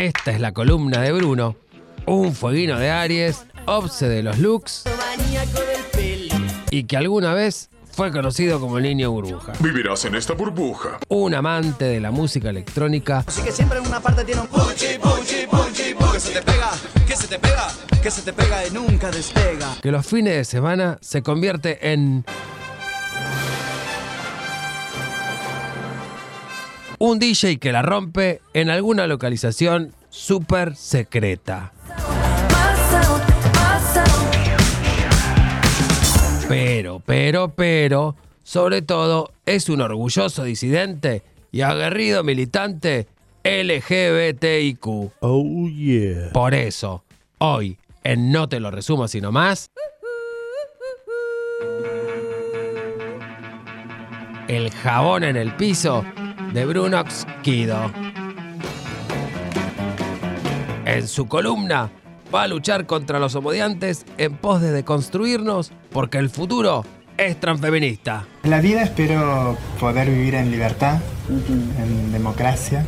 Esta es la columna de Bruno, un fueguino de Aries, obse de los looks y que alguna vez fue conocido como el niño burbuja. Vivirás en esta burbuja. Un amante de la música electrónica Así que siempre en una parte tiene un puchi, puchi, puchi, pu- que se te pega, que se te pega, que se te pega y nunca despega. que los fines de semana se convierte en un DJ que la rompe en alguna localización súper secreta. Pero, pero, pero, sobre todo es un orgulloso disidente y aguerrido militante LGBTIQ. Oh yeah. Por eso, hoy, en No Te Lo Resumo Sino Más, el jabón en el piso de Brunox Kido. En su columna, va a luchar contra los homodiantes en pos de deconstruirnos porque el futuro es transfeminista. En la vida espero poder vivir en libertad, en democracia.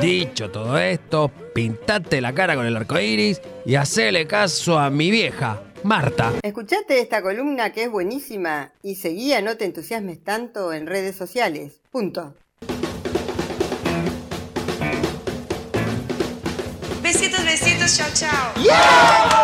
Dicho todo esto, pintate la cara con el arco iris y hacele caso a mi vieja, Marta. Escuchate esta columna que es buenísima y seguía No te entusiasmes tanto en redes sociales. Punto. Besitos, besitos, chao, chao.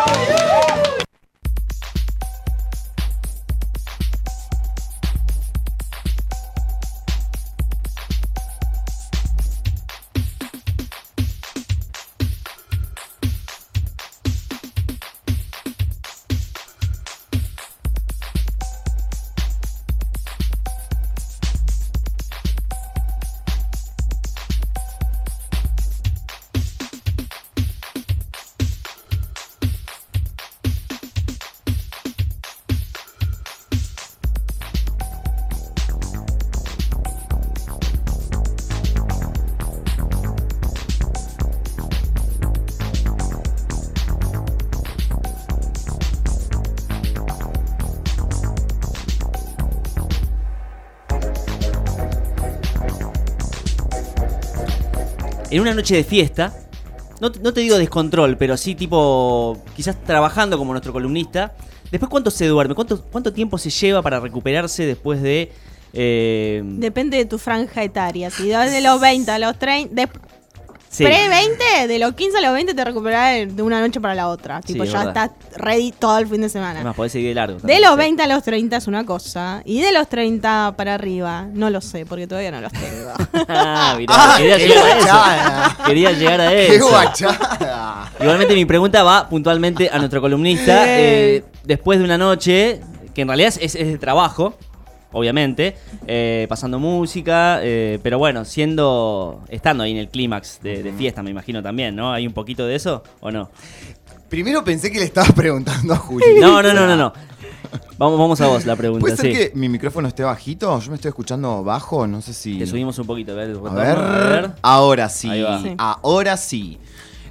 En una noche de fiesta, no, te- digo descontrol, pero sí tipo, quizás trabajando como nuestro columnista, después cuánto se duerme, cuánto, tiempo se lleva para recuperarse después de... eh, Depende de tu franja etaria. Si vas de los 20 a los 30. De sí. Pre-20, de los 15 a los 20 te recuperás de una noche para la otra. Tipo, ya verdad. estás ready todo el fin de semana. más, podés seguir de largo. De los sí. 20 a los 30 es una cosa. Y de los 30 para arriba, no lo sé, porque todavía no los tengo. Ah, mirá, Ah, quería qué llegar a eso. Quería llegar a ¡Qué eso. guachada! Igualmente mi pregunta va puntualmente a nuestro columnista. eh, después de una noche, que en realidad es, es de trabajo, obviamente, eh, pasando música, eh, pero bueno, siendo, estando ahí en el clímax de, de fiesta, me imagino también, ¿no? ¿Hay un poquito de eso o no? Primero pensé que le estabas preguntando a Juli. No, no, no, no, no. Vamos, vamos a vos la pregunta, ¿Puede ser sí. que mi micrófono esté bajito? Yo me estoy escuchando bajo, no sé si... Le subimos un poquito, a ver, A ver, ahora. Sí. ahora sí.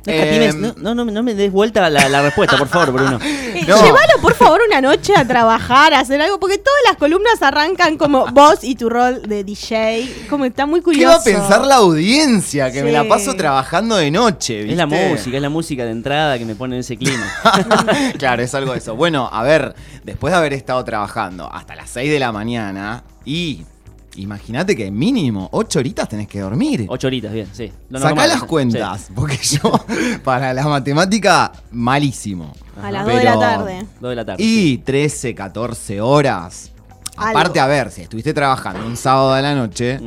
No, Em, no, no, me des vuelta la, la respuesta, por favor, Bruno. Eh, No. Llévalo, por favor, una noche a trabajar, a hacer algo, porque todas las columnas arrancan como vos y tu rol de DJ. Como está muy ¿Qué curioso. va a pensar la audiencia? Que me la paso trabajando de noche, ¿viste? Es la música, es la música de entrada que me pone en ese clima. claro, es algo de eso. Bueno, a ver, después de haber estado trabajando hasta las 6 de la mañana y imagínate que mínimo 8 horitas tenés que dormir. Ocho horitas, bien, sí. Lo Sacá normal, las sí. cuentas, porque yo para la matemática malísimo. A las 2 de la tarde. Dos de la tarde. Y 13, 14 horas. Algo. Aparte, a ver, si estuviste trabajando un sábado a la noche,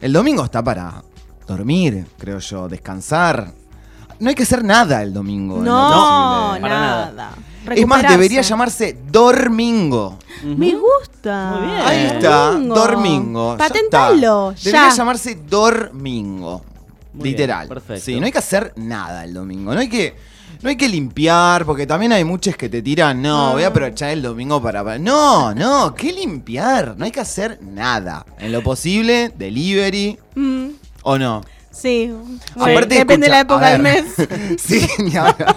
el domingo está para dormir, creo yo, descansar. No hay que hacer nada el domingo. No, posible. para nada. nada. Es más, debería llamarse Dormingo. Me gusta. Muy bien. Ahí está, Domingo. Dormingo. Patentalo. Debería ya. llamarse Dormingo. Muy Literal. bien, perfecto. Sí, no hay que hacer nada el domingo. No hay que. No hay que limpiar, porque también hay muchos que te tiran, no, voy a aprovechar el domingo para... para-". No, no, ¿qué limpiar? No hay que hacer nada. En lo posible, delivery Mm, o no. sí. Aparte, depende de la época del mes. sí, ni hablar.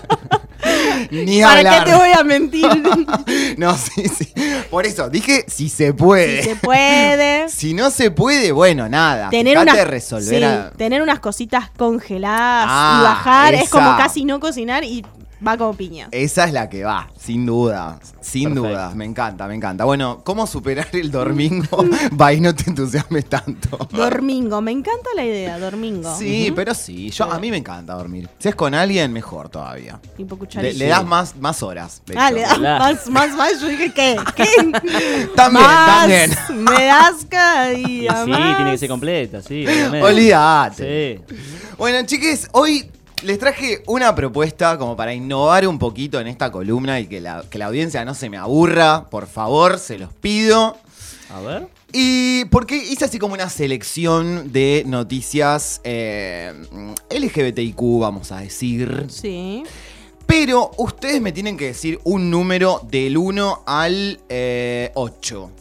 Ni ¿Para hablar. qué te voy a mentir? No, sí, sí. Por eso, dije si se puede. si se puede. Si no se puede, bueno, nada. Tener unas, resolver sí, a- tener unas cositas congeladas Ah, y bajar es como casi no cocinar y va como piña. Esa es la que va, sin duda. Sin Perfecto. duda. Me encanta, me encanta. Bueno, ¿cómo superar el domingo? Va y no te entusiasmes tanto. Dormingo, me encanta la idea, dormingo. Sí, pero sí. Yo, a mí me encanta dormir. Si es con alguien, mejor todavía. Tipo Le, le das más, más horas. de Ah, hecho. le das más, más, más. Yo dije, ¿qué? ¿Qué? También, Más también. Me das cada Y día sí, más. tiene que ser completa, sí, obviamente. Olvídate. Sí. Bueno, chiques, hoy les traje una propuesta como para innovar un poquito en esta columna y que la, que la audiencia no se me aburra. Por favor, se los pido. A ver. Y porque hice así como una selección de noticias eh, LGBTIQ, vamos a decir. Sí. Pero ustedes me tienen que decir un número del 1 al eh, 8.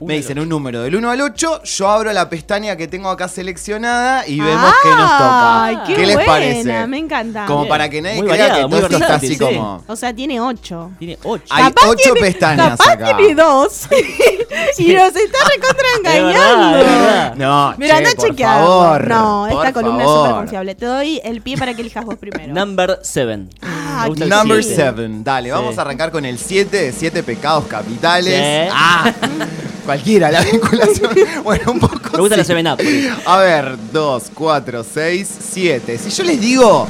Me dicen un número del 1 al 8, yo abro la pestaña que tengo acá seleccionada y vemos qué nos Ay, toca. qué, les buena, parece? Me encanta. Como Bien. para que nadie Muy crea variado, que todo esto está así sí. como... O sea, tiene ocho. Tiene 8. Hay Capaz ocho tiene- pestañas capaz acá. tiene dos. y nos está recontra engañando. Es verdad. No, Mira, che, anda por chequeado. favor, no, esta columna favor. es súper confiable. Te doy el pie para que elijas vos primero. Number 7. Ah, Number Sí. 7. Dale, Sí. vamos a arrancar con el 7 de 7 pecados capitales. Sí. Ah, cualquiera, la vinculación. Bueno, un poco. Me gusta sí. la 7 Up. por eso. A ver, 2, 4, 6, 7. Si yo les digo.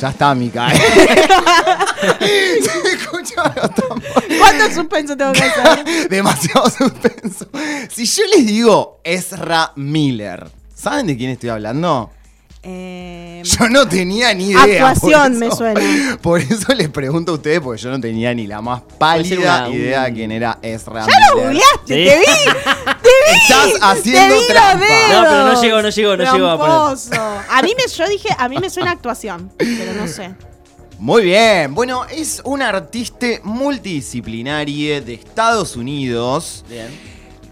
Ya está, Mica. ¿eh? Se escucha los tambores. ¿Cuánto suspenso tengo que hacer? Demasiado suspenso. Si yo les digo Ezra Miller, ¿saben de quién estoy hablando? Eh, Yo no tenía ni idea. Actuación por me eso- suena. Por eso les pregunto a ustedes, porque yo no tenía ni la más pálida una- idea de quién era Ezra ¡Ya lo googleaste! Sí. ¡Te vi! ¡Te vi! Estás haciendo ¡Te vi trampa. dedos! No, pero no llegó, no llegó, no llegó a poner. A mí me, yo dije, a mí me suena actuación, pero no sé. Muy bien. Bueno, es un artista multidisciplinario de Estados Unidos Bien.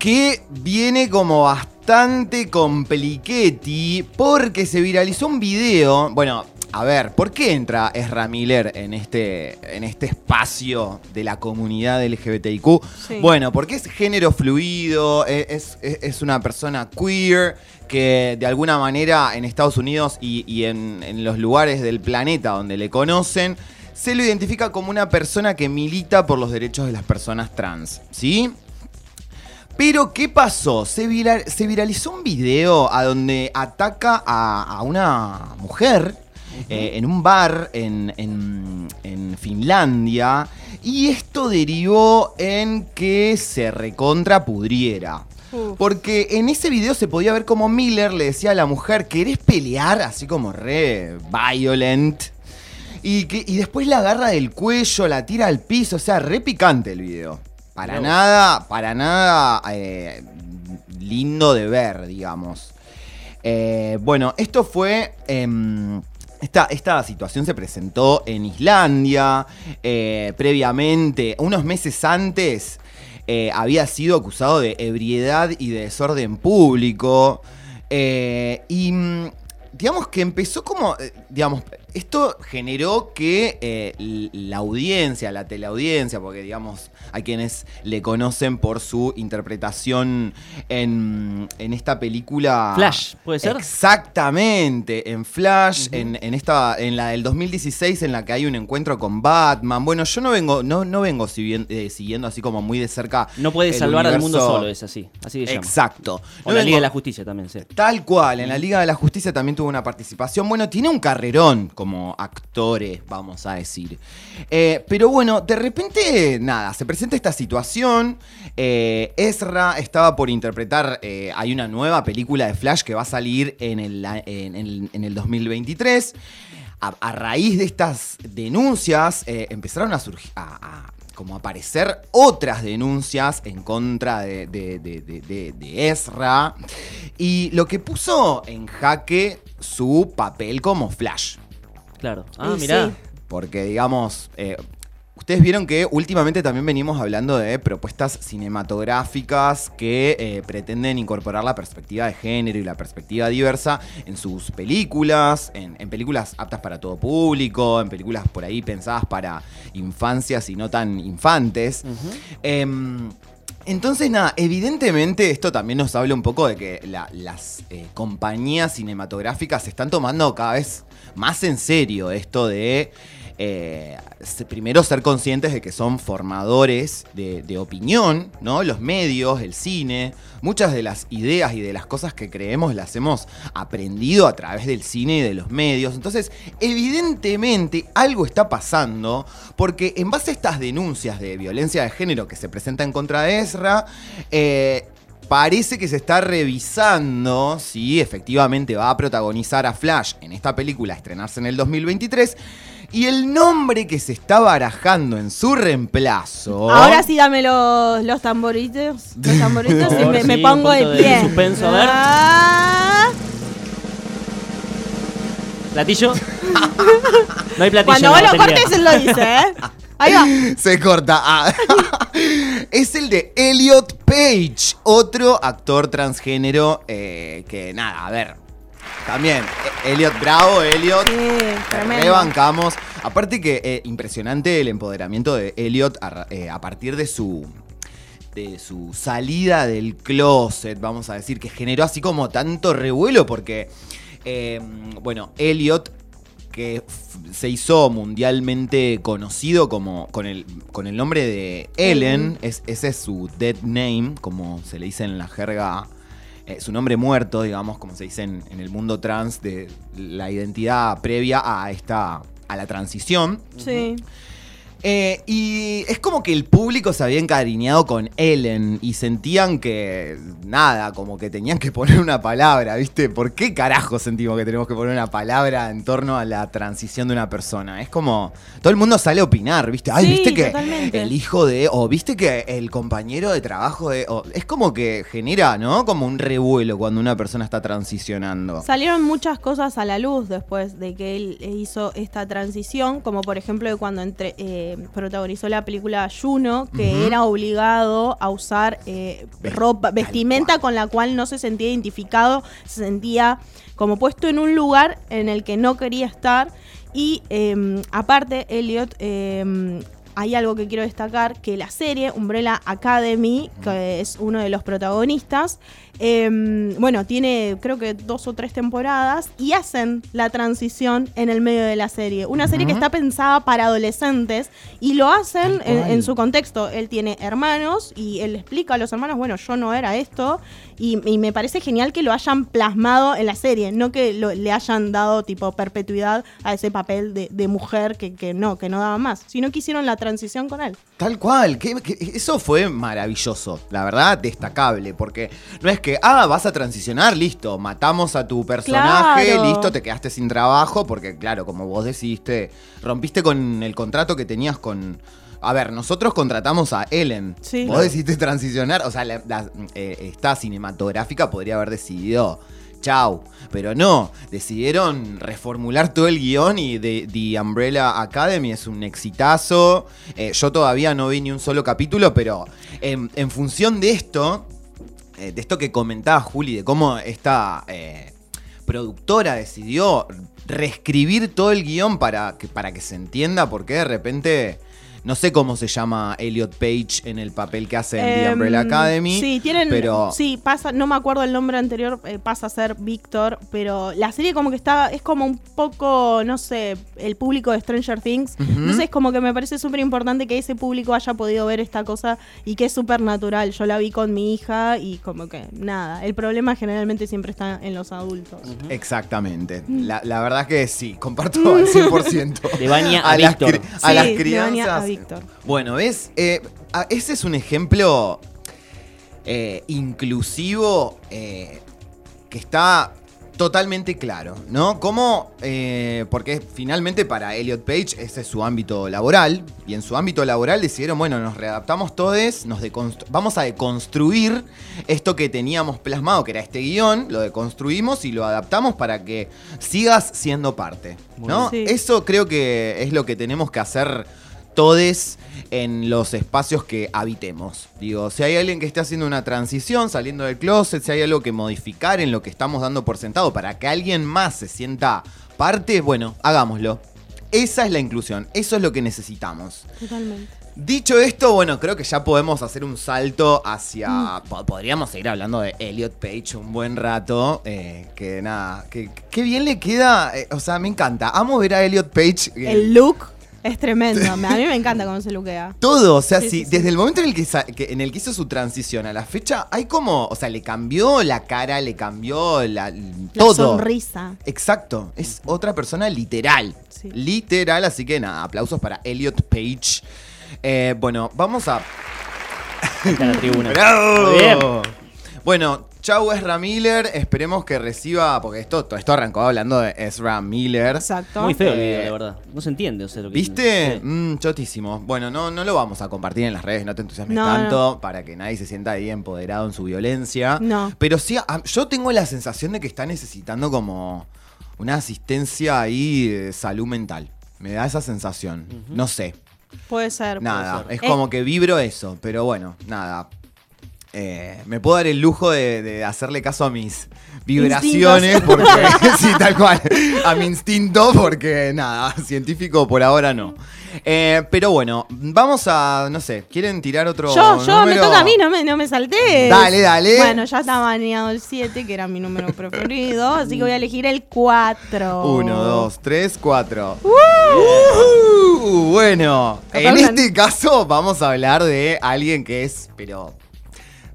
Que viene como bastante compliquetti porque se viralizó un video. Bueno, a ver, ¿por qué entra Ezra Miller en este, en este espacio de la comunidad LGBTIQ? Sí. Bueno, porque es género fluido, e- es, es- es una persona queer que de alguna manera en Estados Unidos y, y en, en los lugares del planeta donde le conocen, se lo identifica como una persona que milita por los derechos de las personas trans, ¿sí? Pero, ¿qué pasó? Se, vira- se viralizó un video a donde ataca a, a una mujer eh, en un bar en, en- en Finlandia. Y esto derivó en que se recontrapudriera. Uf. Porque en ese video se podía ver como Miller le decía a la mujer, ¿querés pelear? Así como re violent. Y, que, y después la agarra del cuello, la tira al piso, o sea, re picante el video. Para nada, para nada eh, lindo de ver, digamos. Eh, bueno, esto fue... em, esta, esta situación se presentó en Islandia. eh, previamente, unos meses antes, había sido acusado de ebriedad y de desorden público. y mm, digamos que empezó como, digamos, esto generó que eh, la audiencia, la teleaudiencia, porque digamos, hay quienes le conocen por su interpretación en, en esta película. Flash, ¿puede ser? Exactamente, en Flash, en, en esta, en la del 2016, en la que hay un encuentro con Batman. Bueno, yo no vengo, no, no vengo siguiendo, siguiendo así como muy de cerca. No puede salvar al mundo universo- solo, es así. Así se llama. Exacto. O No la vengo- Liga de la Justicia también, sí. Tal cual, en la Liga de la Justicia también tuvo una participación. Bueno, tiene un carrerón como actores, vamos a decir. Eh, pero bueno, de repente, nada, se presenta esta situación. Eh, Ezra estaba por interpretar, eh, hay una nueva película de Flash que va a salir en el, en en el 2023. A, raíz de estas denuncias, empezaron a surgir... a- como aparecer otras denuncias en contra de- de- de- de Ezra. Y lo que puso en jaque su papel como Flash. Claro. Ah, Y mirá. sí. Porque, digamos, eh, Ustedes vieron que últimamente también venimos hablando de propuestas cinematográficas que eh, pretenden incorporar la perspectiva de género y la perspectiva diversa en sus películas, en, en películas aptas para todo público, en películas por ahí pensadas para infancias y no tan infantes. Em, entonces, nada, evidentemente esto también nos habla un poco de que la- las eh, compañías cinematográficas se están tomando cada vez más en serio esto de eh, primero ser conscientes de que son formadores de, de opinión, ¿no? Los medios, el cine, muchas de las ideas y de las cosas que creemos las hemos aprendido a través del cine y de los medios. Entonces, evidentemente algo está pasando porque en base a estas denuncias de violencia de género que se presentan contra Ezra, eh, Parece que se está revisando si efectivamente va a protagonizar a Flash en esta película a estrenarse en el 2023. Y el nombre que se está barajando en su reemplazo. Ahora sí dame los, los tamboritos. Los tamboritos y me, pongo de pie. suspenso, a ver. Ah, ¿Platillo? No hay platillo. Cuando vos lo cortes, él lo dice, ¿eh? Ahí va. Se corta. Ah. es el de Elliot Page, otro actor transgénero eh, que nada, a ver. También, eh, Elliot Bravo, Elliot. Sí, rebancamos. Aparte que eh, impresionante el empoderamiento de Elliot a, eh, a partir de su de su salida del closet, vamos a decir, que generó así como tanto revuelo porque, eh, bueno, Elliot que se hizo mundialmente conocido como con el, con el nombre de Ellen, es, ese es su dead name, como se le dice en la jerga, eh, su nombre muerto, digamos, como se dice en, en el mundo trans, de la identidad previa a esta, a la transición. Sí. Eh, y es como que el público se había encariñado con Ellen y sentían que, nada, como que tenían que poner una palabra, ¿viste? ¿Por qué carajo sentimos que tenemos que poner una palabra en torno a la transición de una persona? Es como, todo el mundo sale a opinar, ¿viste? Ay, Sí, ¿viste que totalmente. el hijo de, o viste que el compañero de trabajo de, o- es como que genera, ¿no? Como un revuelo cuando una persona está transicionando. Salieron muchas cosas a la luz después de que él hizo esta transición, como por ejemplo de cuando entre, eh, protagonizó la película Juno, que era obligado a usar eh, ropa, vestimenta con la cual no se sentía identificado, se sentía como puesto en un lugar en el que no quería estar. Y eh, aparte, Elliot, eh, hay algo que quiero destacar, que la serie Umbrella Academy, que es uno de los protagonistas, eh, bueno, tiene creo que dos o tres temporadas y hacen la transición en el medio de la serie. Una serie que está pensada para adolescentes y lo hacen en, su contexto. Él tiene hermanos y él explica a los hermanos, bueno, yo no era esto. Y, y me parece genial que lo hayan plasmado en la serie, no que lo- le hayan dado tipo perpetuidad a ese papel de, de mujer que, que no, que no daba más, sino que hicieron la transición con él. Tal cual, que, que- eso fue maravilloso, la verdad, destacable, porque no es que, ah, vas a transicionar, listo, matamos a tu personaje, Claro. listo, te quedaste sin trabajo, porque claro, como vos decidiste, rompiste con el contrato que tenías con... A ver, nosotros contratamos a Ellen. Sí. Vos decidiste transicionar, o sea, la- la- eh, esta cinematográfica podría haber decidido chau. Pero no, decidieron reformular todo el guion y The Umbrella Academy es un exitazo. Eh, yo todavía no vi ni un solo capítulo, pero en, en función de esto, eh, de esto que comentaba Juli, de cómo esta eh, productora decidió reescribir todo el guion para que, para que se entienda por qué de repente... No sé cómo se llama Elliot Page en el papel que hace en The Em, Umbrella Academy. Sí, tienen. pero Sí, pasa, no me acuerdo el nombre anterior, eh, pasa a ser Víctor, pero la serie como que está, es como un poco, no sé, el público de Stranger Things. Ujú. Entonces es como que me parece súper importante que ese público haya podido ver esta cosa y que es súper natural. Yo la vi con mi hija y como que nada, el problema generalmente siempre está en los adultos. Exactamente. Mm. La, la verdad que sí, comparto al 100%. De Baña a las, Víctor. a las Sí, de Baña crianzas. Víctor. Bueno, ¿ves? Eh, a- ese es un ejemplo eh, inclusivo eh, que está totalmente claro, ¿no? Cómo, eh, porque finalmente para Elliot Page ese es su ámbito laboral, y en su ámbito laboral decidieron, bueno, nos readaptamos todos, nos vamos a deconstruir esto que teníamos plasmado, que era este guion, lo deconstruimos y lo adaptamos para que sigas siendo parte, ¿no? Sí. Eso creo que es lo que tenemos que hacer todes en los espacios que habitemos. Digo, si hay alguien que esté haciendo una transición, saliendo del closet, si hay algo que modificar en lo que estamos dando por sentado para que alguien más se sienta parte, bueno, hagámoslo. Esa es la inclusión, eso es lo que necesitamos. Totalmente. Dicho esto, bueno, creo que ya podemos hacer un salto hacia. po- Podríamos seguir hablando de Elliot Page un buen rato. eh, que nada, que, que bien le queda. eh, o sea, me encanta. Amo ver a Elliot Page. eh, El look es tremendo. A mí me encanta cómo se lookea. todo, o sea, Sí, sí, sí, sí. desde el momento en el que, en el que hizo su transición a la fecha, hay como, o sea, le cambió la cara, le cambió la, La todo. sonrisa. Exacto, es otra persona literal. Sí. Literal, así que nada, aplausos para Elliot Page. Eh, bueno, vamos a Está en la tribuna. ¡Bravo! Muy bien. Bueno, chau Ezra Miller. Esperemos que reciba. Porque esto, todo esto arrancó hablando de Ezra Miller. Exacto. Muy feo el Eh, video, la verdad. No se entiende, o sea, lo que ¿Viste? Sí. Mm, chotísimo. Bueno, no, no lo vamos a compartir en las redes, no te entusiasmes No, tanto, para que nadie se sienta ahí empoderado en su violencia. No. Pero sí, yo tengo la sensación de que está necesitando como una asistencia ahí de salud mental. Me da esa sensación. No sé. Puede ser. Nada, puede es como que vibro eso, pero bueno, nada. Eh, me puedo dar el lujo de, de hacerle caso a mis vibraciones, Instintos. porque sí, tal cual, a mi instinto, porque nada, científico por ahora no. Eh, pero bueno, vamos a, no sé, ¿quieren tirar otro Yo, yo, me toca a mí, no me, no me salté. Dale, dale. Bueno, ya está baneado el 7, que era mi número preferido, así que voy a elegir el 4. Uno, dos, tres, cuatro. Uh, bueno, en este caso vamos a hablar de alguien que es, pero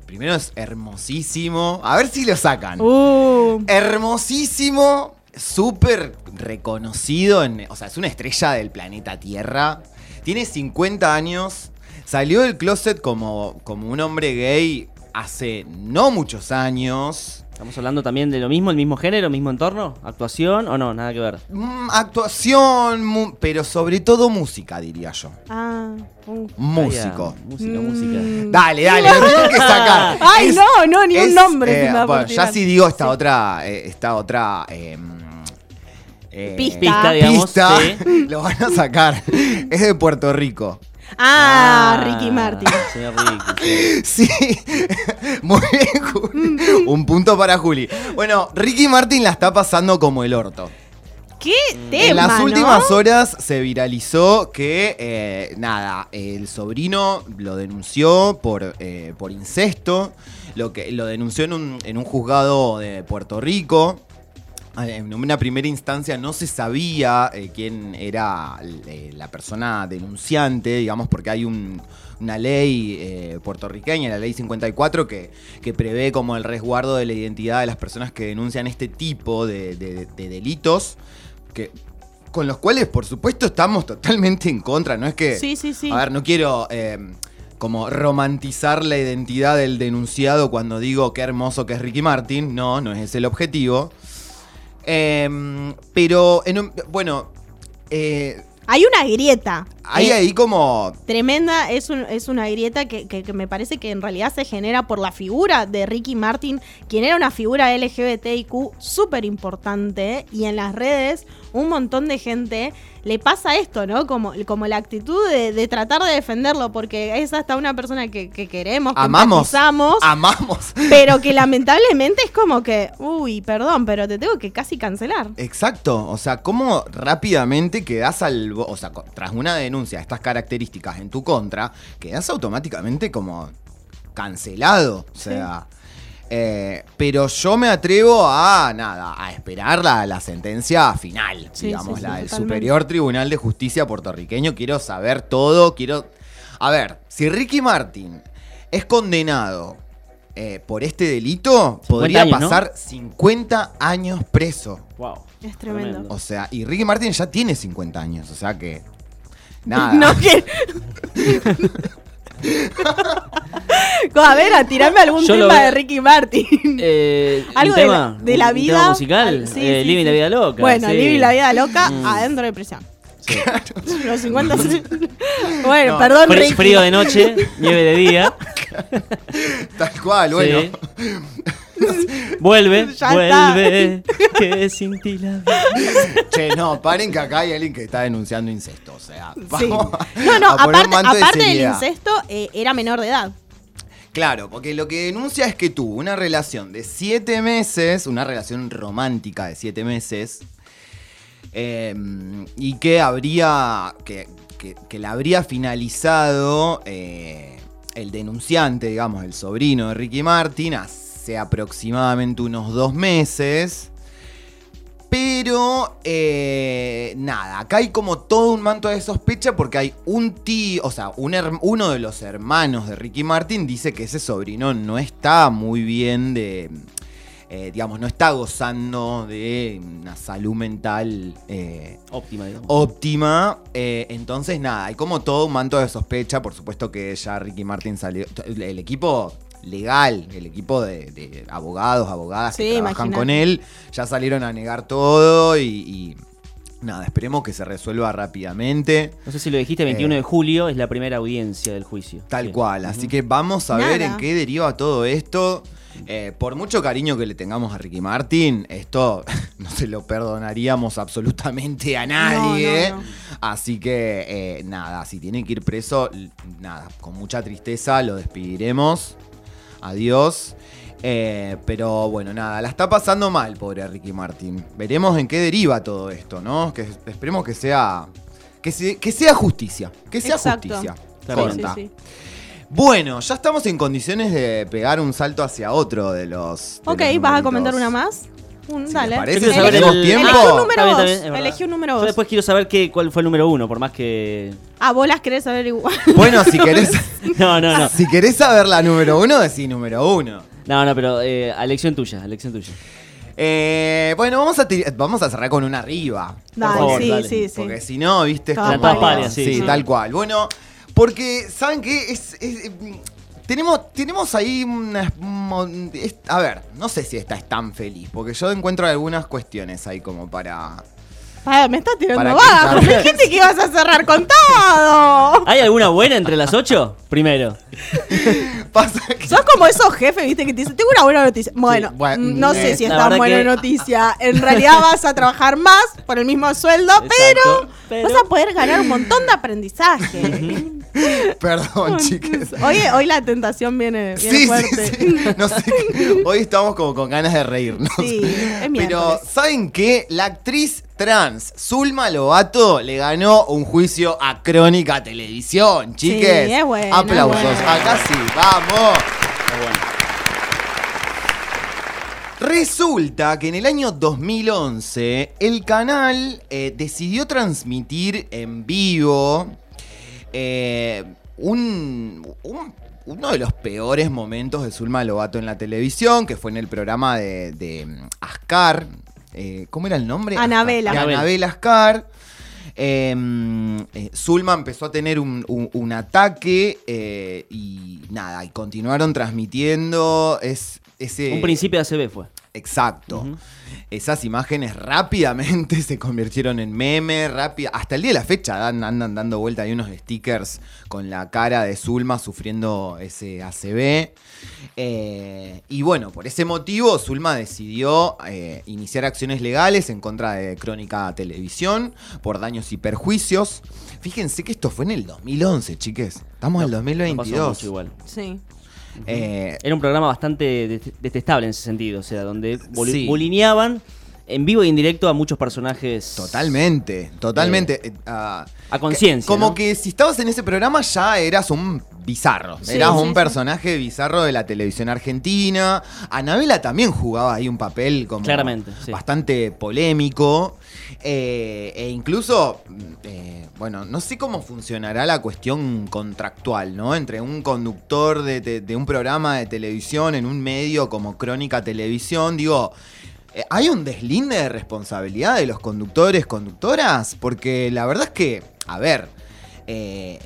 primero es hermosísimo. A ver si lo sacan. Uh, Hermosísimo, súper reconocido, en, o sea, es una estrella del planeta Tierra. Tiene 50 años, salió del closet como, como un hombre gay hace no muchos años. Estamos hablando también de lo mismo, el mismo género, mismo entorno, actuación o no, nada que ver. Mm, actuación, mu- pero sobre todo música, diría yo. ah, uh. Músico. Ah, ya, música, Mm. música. Dale, dale, lo tengo que sacar. Ay, Es- no, no, ni un nombre eh, bueno, ya si digo esta otra, eh, esta otra eh, eh, Pista. Pista, digamos. pista, sí. lo van a sacar. Es de Puerto Rico. Ah, Ricky Martin. Señor Ricky. sí. Muy bien, Juli. Un punto para Juli. Bueno, Ricky Martin la está pasando como el orto. ¿Qué tema, en las ¿no? últimas horas se viralizó que, eh, nada, el sobrino lo denunció por, eh, por incesto, lo, que, lo denunció en un, en un juzgado de Puerto Rico. En una primera instancia no se sabía eh, quién era eh, la persona denunciante, digamos, porque hay un- una ley eh, puertorriqueña, la ley 54, que, que prevé como el resguardo de la identidad de las personas que denuncian este tipo de, de- de delitos, que, con los cuales, por supuesto, estamos totalmente en contra. No es que. Sí, sí, sí. A ver, no quiero. eh, como romantizar la identidad del denunciado cuando digo qué hermoso que es Ricky Martin. No, no es ese el objetivo. Em, pero, en un- bueno, eh, Hay una grieta. hay eh, ahí como... Tremenda, es, un- es una grieta que, que- que me parece que en realidad se genera por la figura de Ricky Martin, quien era una figura LGBTIQ súper importante y en las redes un montón de gente le pasa esto, ¿no? Como, como la actitud de, de tratar de defenderlo, porque es hasta una persona que, que queremos, que Amamos. Amamos. pero que lamentablemente es como que, uy, perdón, pero te tengo que casi cancelar. Exacto, o sea, cómo rápidamente quedas al... O sea, tras una denuncia de estas características en tu contra, quedas automáticamente como cancelado. O sea... eh, pero yo me atrevo a nada, a esperar la, la sentencia final, Sí, digamos, sí, sí, la del totalmente. Superior Tribunal de Justicia puertorriqueño. Quiero saber todo, quiero... A ver, si Ricky Martin es condenado eh, por este delito, 50 podría años, ¿no? pasar 50 años preso. Wow. Es tremendo. O sea, y Ricky Martin ya tiene 50 años, o sea que. Nada. No, que... a ver, a tirarme algún Yo lo tema de Ricky Martin. Eh, Algo un de tema, la- de la un- un vida. tema musical, al- sí, eh, sí, Living sí. la vida loca. Bueno, sí. Living la vida loca Mm. adentro de prisión. Los 50. bueno, No, perdón, Fri- Ricky. Frío de noche, nieve de día. Tal cual, bueno. Sí. Vuelve, Ya vuelve, que sin ti la vida. Che, no, paren que acá hay alguien que está denunciando incesto. O sea, Sí. vamos No, no, a aparte, de aparte del incesto, eh, era menor de edad. Claro, porque lo que denuncia es que tuvo una relación de siete meses, una relación romántica de siete meses, eh, y que habría. que, que- que la habría finalizado eh, el denunciante, digamos, el sobrino de Ricky Martin, hace aproximadamente unos dos meses. Pero, eh, nada, acá hay como todo un manto de sospecha porque hay un tío, o sea, un uno de los hermanos de Ricky Martin dice que ese sobrino no está muy bien de, eh, digamos, no está gozando de una salud mental eh, Óptima, digamos. óptima. eh, entonces, nada, hay como todo un manto de sospecha. Por supuesto que ya Ricky Martin salió. El equipo legal, el equipo de, de abogados, abogadas que trabajan imagínate. con él, ya salieron a negar todo y. y nada, esperemos que se resuelva rápidamente. No sé si lo dijiste, 21 Eh. de julio es la primera audiencia del juicio. Tal Sí. cual. Así que vamos a ver en qué deriva todo esto. Eh, por mucho cariño que le tengamos a Ricky Martin, esto no se lo perdonaríamos absolutamente a nadie. no, no. Así que eh, nada, si tiene que ir preso, nada, con mucha tristeza lo despediremos. Adiós. Eh, pero bueno, nada, la está pasando mal, pobre Ricky Martin. Veremos en qué deriva todo esto, ¿no? Que esperemos que sea. Que, se- que sea justicia. Que sea Exacto. justicia. Claro. Sí, Corta. sí, sí. Bueno, ya estamos en condiciones de pegar un salto hacia otro de los. de Ok, los ¿vas a comentar una más? Un, dale. parece, tenemos el- tiempo. Elegí un número vos. Elegí un Yo vos. después quiero saber qué, cuál fue el número uno, por más que. Ah, vos las querés saber igual. Bueno, si querés, No, no, no. si querés saber la número uno, decí número uno. No, no, pero eh, elección tuya, elección tuya. Eh, bueno, vamos a, vamos a cerrar con una arriba. por Dale, favor, sí, dale. sí, sí. Porque si no, viste, es como- sí, sí, sí. tal cual. Bueno, porque, ¿saben qué? Es, es- tenemos, tenemos ahí una... a ver, no sé si esta es tan feliz, porque yo encuentro algunas cuestiones ahí como para... Ah, me estás tirando Para que- Me dijiste que ibas a cerrar con todo. ¿Hay alguna buena entre las ocho? Primero. Pasa que- Sos como esos jefes, viste, que te dicen, tengo una buena noticia. Bueno, bueno, mm, no eh, sé si es tan buena que- noticia. En realidad vas a trabajar más por el mismo sueldo, pero, vas a poder ganar un montón de aprendizaje. Perdón, chicas. Hoy, hoy la tentación viene, viene Sí, sí, fuerte. sí. No sé, hoy estamos como con ganas de reírnos. Sí, es Pero. ¿saben qué? La actriz trans Zulma Lobato le ganó un juicio a Crónica Televisión, chiques. es bueno, Aplausos. es bueno. Acá sí, vamos. Resulta que en el año 2011 el canal eh, decidió transmitir en vivo eh, un, un- uno de los peores momentos de Zulma Lobato en la televisión, que fue en el programa de, de, mm, Ascar. Eh, ¿Cómo era el nombre? Anabela. Ascar. De Anabel Ascar. Eh, mm, eh, Zulma empezó a tener un, un- un ataque eh, y nada, y continuaron transmitiendo. Es, ese, Un principio de ACB fue. Exacto. Esas imágenes rápidamente se convirtieron en meme, rápida. Hasta el día de la fecha dan- andan dando vuelta hay unos stickers con la cara de Zulma sufriendo ese ACB. Eh, y bueno, por ese motivo Zulma decidió eh, iniciar acciones legales en contra de Crónica Televisión por daños y perjuicios. Fíjense que esto fue en el 2011, chiques. Estamos en el No pasó 2022. mucho igual. Sí. Eh, Era un programa bastante det- detestable en ese sentido, o sea, donde boli- Sí. bulineaban en vivo e indirecto a muchos personajes. Totalmente, totalmente. eh, ah, A conciencia, Como ¿no? que si estabas en ese programa ya eras un bizarro. Sí, eras sí, un sí. personaje bizarro de la televisión argentina. Anabela también jugaba ahí un papel como Claramente, bastante polémico. eh, e incluso, mm, eh, bueno, no sé cómo funcionará la cuestión contractual, ¿no? Entre un conductor de, de- de un programa de televisión en un medio como Crónica Televisión, digo, eh, ¿Hay un deslinde de responsabilidad de los conductores, conductoras? Porque la verdad es que, a ver, eh,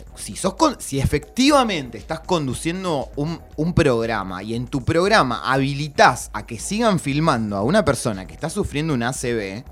si, efectivamente estás conduciendo un, programa y en tu programa habilitas a que sigan filmando a una persona que está sufriendo un ACV,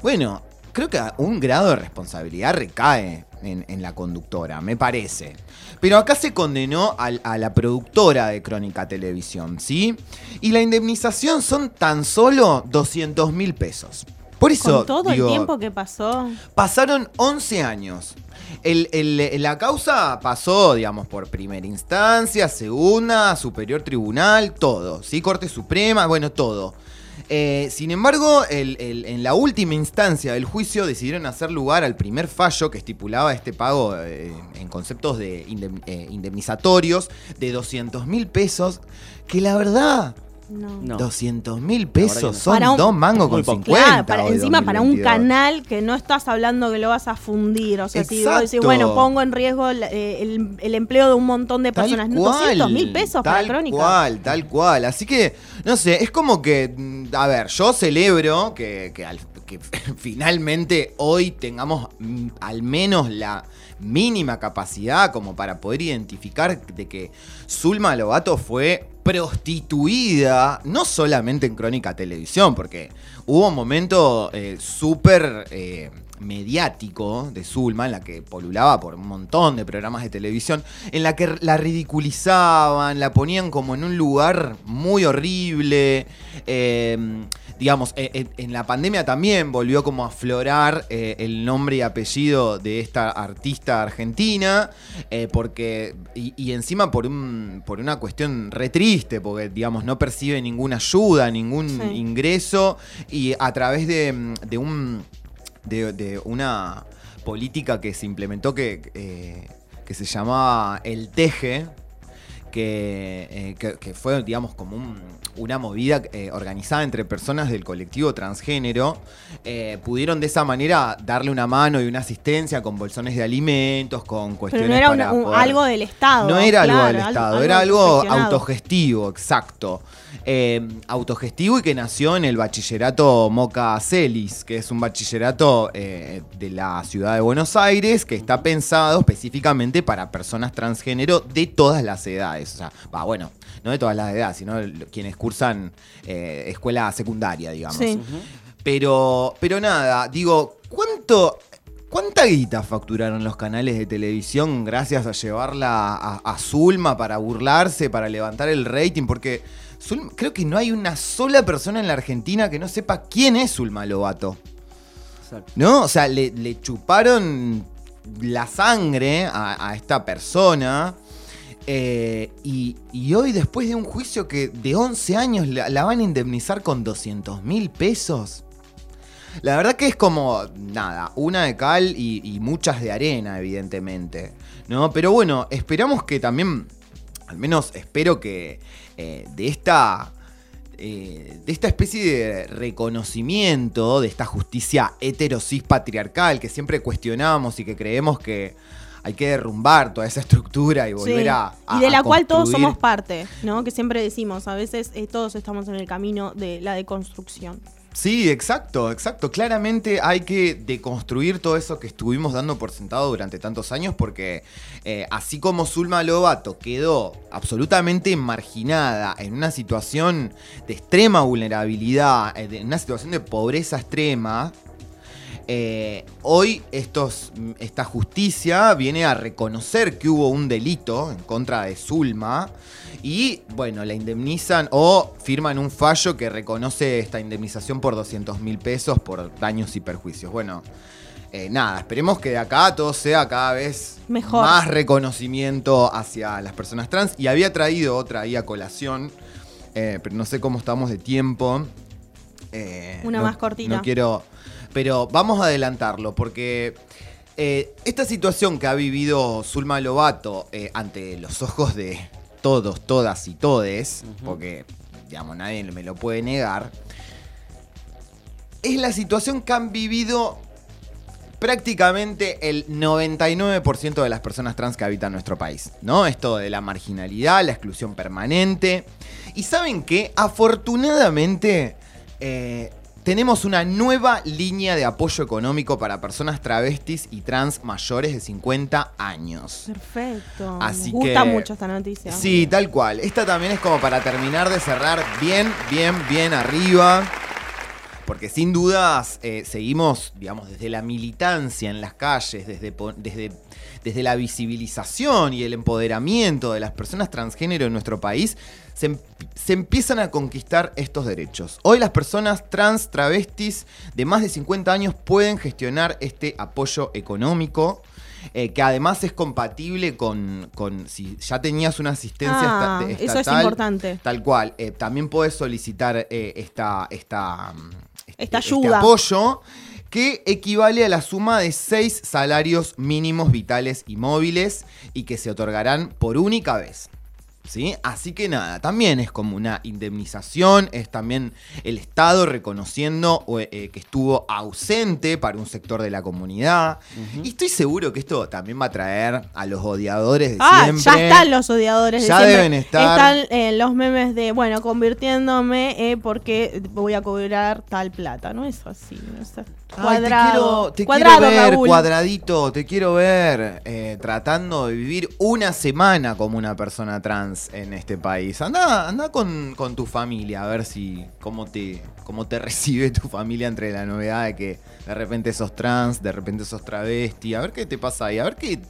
bueno, creo que un grado de responsabilidad recae en, la conductora, me parece. Pero acá se condenó al- a, la productora de Crónica Televisión, ¿sí? Y la indemnización son tan solo 200 mil pesos. Por eso, Con todo digo, el tiempo que pasó. Pasaron 11 años. El- el- la causa pasó, digamos, por primera instancia, segunda, superior tribunal, todo. ¿Sí? Corte Suprema, bueno, todo. Eh, sin embargo, el- el- en la última instancia del juicio decidieron hacer lugar al primer fallo que estipulaba este pago eh, en conceptos de eh, indemnizatorios de 200 mil pesos, que la verdad, No. No. 200 mil pesos no. son Para un- dos mangos con poco. 50. Claro, para, hoy, encima para un 2022. canal que no estás hablando que lo vas a fundir. O sea, si vos decís, bueno, pongo en riesgo eh, el, el empleo de un montón de personas. No, 200 mil pesos para tal Crónica. cual, tal cual. Así que, no sé, es como que, mm, a ver, yo celebro que, que al- que finalmente hoy tengamos mm, al menos la mínima capacidad como para poder identificar de que Zulma Lobato fue prostituida, no solamente en Crónica Televisión, porque hubo un momento eh, súper eh, mediático de Zulma, en la que polulaba por un montón de programas de televisión, en la que la ridiculizaban, la ponían como en un lugar muy horrible. eh, digamos, eh, eh, en la pandemia también volvió como a aflorar eh, el nombre y apellido de esta artista argentina, eh, porque, y, y encima por, un, por una cuestión re triste, porque, digamos, no percibe ninguna ayuda, ningún Sí. ingreso, y a través de, de un de, de una política que se implementó que, eh, que se llamaba el teje, que, eh, que- que fue, digamos, como un- una movida eh, organizada entre personas del colectivo transgénero, eh, pudieron de esa manera darle una mano y una asistencia con bolsones de alimentos, con Pero cuestiones no era para un- un- poder- algo del Estado. no era algo del Estado, era algo autogestivo, exacto. Eh, autogestivo y que nació en el bachillerato Moca Celis, que es un bachillerato eh, de la ciudad de Buenos Aires que está pensado específicamente para personas transgénero de todas las edades. O sea, va, bueno, no de todas las edades, sino quienes cursan eh, escuela secundaria, digamos. Sí. Pero, pero nada, digo, ¿cuánto, ¿cuánta guita facturaron los canales de televisión gracias a llevarla a, a Zulma para burlarse, para levantar el rating? Porque Zulma- creo que no hay una sola persona en la Argentina que no sepa quién es Zulma Lobato. Exacto. ¿No? O sea, le, le chuparon la sangre a, a esta persona. eh, y, y hoy, después de un juicio que de 11 años la, la van a indemnizar con 200 mil pesos. La verdad que es como, nada, una de cal y, y muchas de arena, evidentemente. ¿No? Pero bueno, esperamos que también, al menos espero que eh, de esta eh, de esta especie de reconocimiento de esta justicia heterosis patriarcal que siempre cuestionamos y que creemos que hay que derrumbar toda esa estructura y volver Sí. a, a- y de la cual todos somos parte, ¿no? Que siempre decimos, a veces eh, todos estamos en el camino de la deconstrucción. Sí, exacto, exacto. Claramente hay que deconstruir todo eso que estuvimos dando por sentado durante tantos años porque eh, así como Zulma Lobato quedó absolutamente marginada en una situación de extrema vulnerabilidad, eh, en una situación de pobreza extrema, eh, hoy estos, esta justicia viene a reconocer que hubo un delito en contra de Zulma y, bueno, la indemnizan o firman un fallo que reconoce esta indemnización por 200 mil pesos por daños y perjuicios. Bueno, eh, nada, esperemos que de acá todo sea cada vez Mejor. más reconocimiento hacia las personas trans. Y había traído otra ahí a colación, eh, pero no sé cómo estamos de tiempo. Eh, Una no- más cortita. No quiero. Pero vamos a adelantarlo, porque esta situación que ha vivido Zulma Lobato ante los ojos de todos, todas y todes, porque, digamos, nadie me lo puede negar, es la situación que han vivido prácticamente el 99% de las personas trans que habitan nuestro país, ¿no? Esto de la marginalidad, la exclusión permanente. Y saben que, afortunadamente, eh, tenemos una nueva línea de apoyo económico para personas travestis y trans mayores de 50 años. Perfecto. Así Me gusta que- mucho esta noticia. Sí, tal cual. Esta también es como para terminar de cerrar bien, bien, bien arriba. porque sin dudas eh, seguimos, digamos, desde la militancia en las calles, desde, desde, desde la visibilización y el empoderamiento de las personas transgénero en nuestro país, se, em- se empiezan a conquistar estos derechos. Hoy las personas trans, travestis de más de 50 años pueden gestionar este apoyo económico. eh, que además es compatible con, con si ya tenías una asistencia Ah, esta- de- eso es estatal, importante. Tal cual. Eh, también podés solicitar eh, esta, esta, mm, este- Esta este ayuda. apoyo que equivale a la suma de seis salarios mínimos vitales y móviles y que se otorgarán por única vez. ¿Sí? Así que nada, también es como una indemnización, es también el Estado reconociendo eh, que estuvo ausente para un sector de la comunidad. Y estoy seguro que esto también va a traer a los odiadores de Ah, siempre. ya están los odiadores de Ya siempre. deben estar. Están eh, los memes de, bueno, convirtiéndome eh, porque voy a cobrar tal plata. No es así. No es así. Ay, Cuadrado. te quiero, te Cuadrado, quiero ver, Raúl. cuadradito, te quiero ver tratando de vivir una semana como una persona trans en este país. Anda, anda con, con tu familia a ver si cómo te, cómo te recibe tu familia entre la novedad de que de repente sos trans, de repente sos travesti, a ver qué te pasa ahí, a ver qué.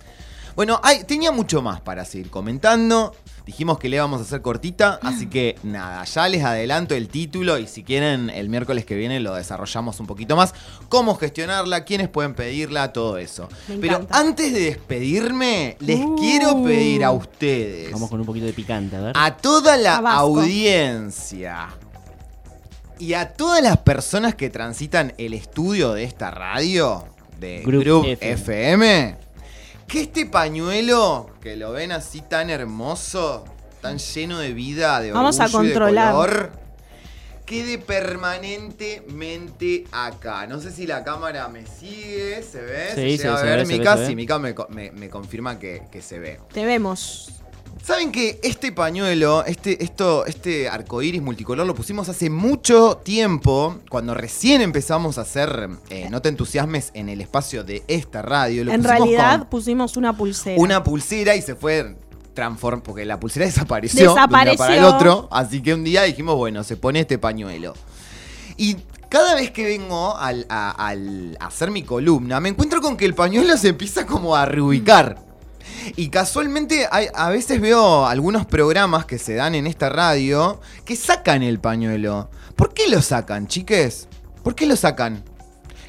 Bueno, hay, tenía mucho más para seguir comentando. Dijimos que le íbamos a hacer cortita, así que nada, ya les adelanto el título y si quieren el miércoles que viene lo desarrollamos un poquito más. Cómo gestionarla, quiénes pueden pedirla, todo eso. Me Pero encanta. antes de despedirme, les Uh. quiero pedir a ustedes, Vamos con un poquito de picante, a ver. a toda la Tabasco. audiencia y a todas las personas que transitan el estudio de esta radio, de Group Group, FM. FM, que este pañuelo, que lo ven así tan hermoso, tan lleno de vida, de Vamos a orgullo y de controlar. color, quede permanentemente acá. No sé si la cámara me sigue, ¿se ve? Sí, ¿Se llega a se ver, ve, se ve, Mica? ve. Sí, Mica me, me- me confirma que, que se ve. Te vemos. ¿Saben que este pañuelo, este, esto, este arcoíris multicolor lo pusimos hace mucho tiempo, cuando recién empezamos a hacer eh, No te entusiasmes en el espacio de esta radio? Lo en pusimos realidad con pusimos una pulsera. una pulsera y se fue transform porque la pulsera desapareció, de un día para el Desapareció. otro, así que un día dijimos, bueno, se pone este pañuelo. Y cada vez que vengo al, a, al- a hacer mi columna, me encuentro con que el pañuelo se empieza como a reubicar. Y casualmente a veces veo algunos programas que se dan en esta radio que sacan el pañuelo. ¿Por qué lo sacan, chiques? ¿Por qué lo sacan?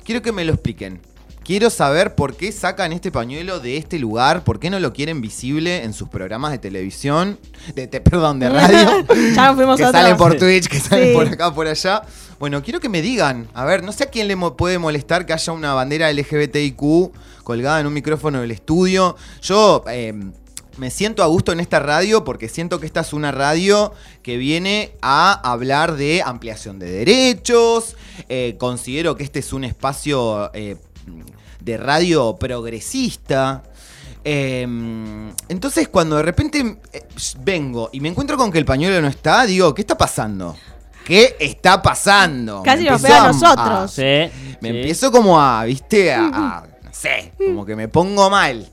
Quiero que me lo expliquen. Quiero saber por qué sacan este pañuelo de este lugar, por qué no lo quieren visible en sus programas de televisión, de, perdón, de radio. ya fuimos que a salen por Twitch, que salen Sí. por acá, por allá. Bueno, quiero que me digan, a ver, no sé a quién le mo- puede molestar que haya una bandera LGBTIQ colgada en un micrófono del estudio. Yo eh, me siento a gusto en esta radio porque siento que esta es una radio que viene a hablar de ampliación de derechos. Eh, considero que este es un espacio eh, de radio progresista. Eh, entonces, cuando de repente eh, vengo y me encuentro con que el pañuelo no está, digo, ¿qué está pasando? ¿Qué está pasando? Casi nos pega a a- nosotros. Sí, me sí. empiezo como a, viste, a, a- no sé, como que me pongo mal.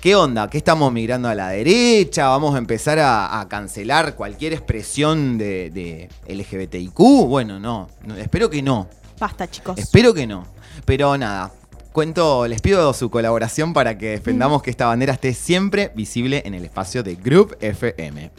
¿Qué onda? ¿Qué estamos migrando a la derecha? ¿Vamos a empezar a, a cancelar cualquier expresión de, de LGBTIQ? Bueno, no, no, espero que no. Basta, chicos. Espero que no. Pero nada, cuento, les pido su colaboración para que defendamos que esta bandera esté siempre visible en el espacio de Group FM.